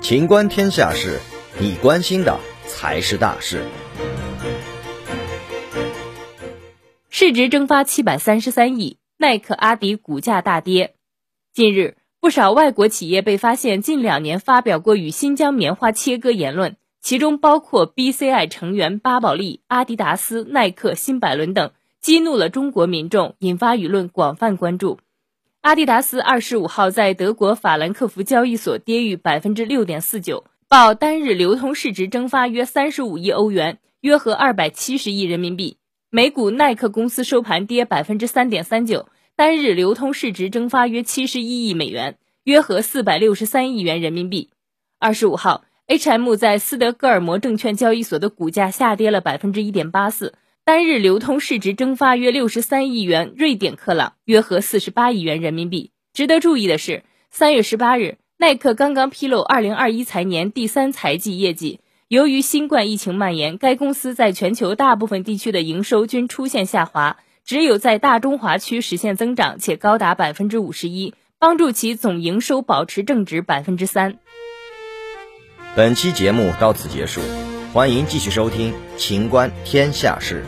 情观天下事，你关心的才是大事。市值蒸发七百三十三亿，耐克、阿迪股价大跌。近日，不少外国企业被发现近两年发表过与新疆棉花切割言论，其中包括 BCI 成员巴宝莉、阿迪达斯、耐克、新百伦等，激怒了中国民众，引发舆论广泛关注。阿迪达斯二十五号在德国法兰克福交易所跌逾百分之六点四九，报单日流通市值蒸发约三十五亿欧元，约合二百七十亿人民币。美股耐克公司收盘跌百分之三点三九，单日流通市值蒸发约七十一亿美元，约合四百六十三亿元人民币。二十五号，H&M 在斯德哥尔摩证券交易所的股价下跌了百分之一点八四。单日流通市值蒸发约六十三亿元瑞典克朗，约合四十八亿元人民币。值得注意的是，三月十八日，耐克刚刚披露二零二一财年第三财季业绩。由于新冠疫情蔓延，该公司在全球大部分地区的营收均出现下滑，只有在大中华区实现增长，且高达百分之五十一，帮助其总营收保持正值百分之三。本期节目到此结束，欢迎继续收听《秦观天下事》。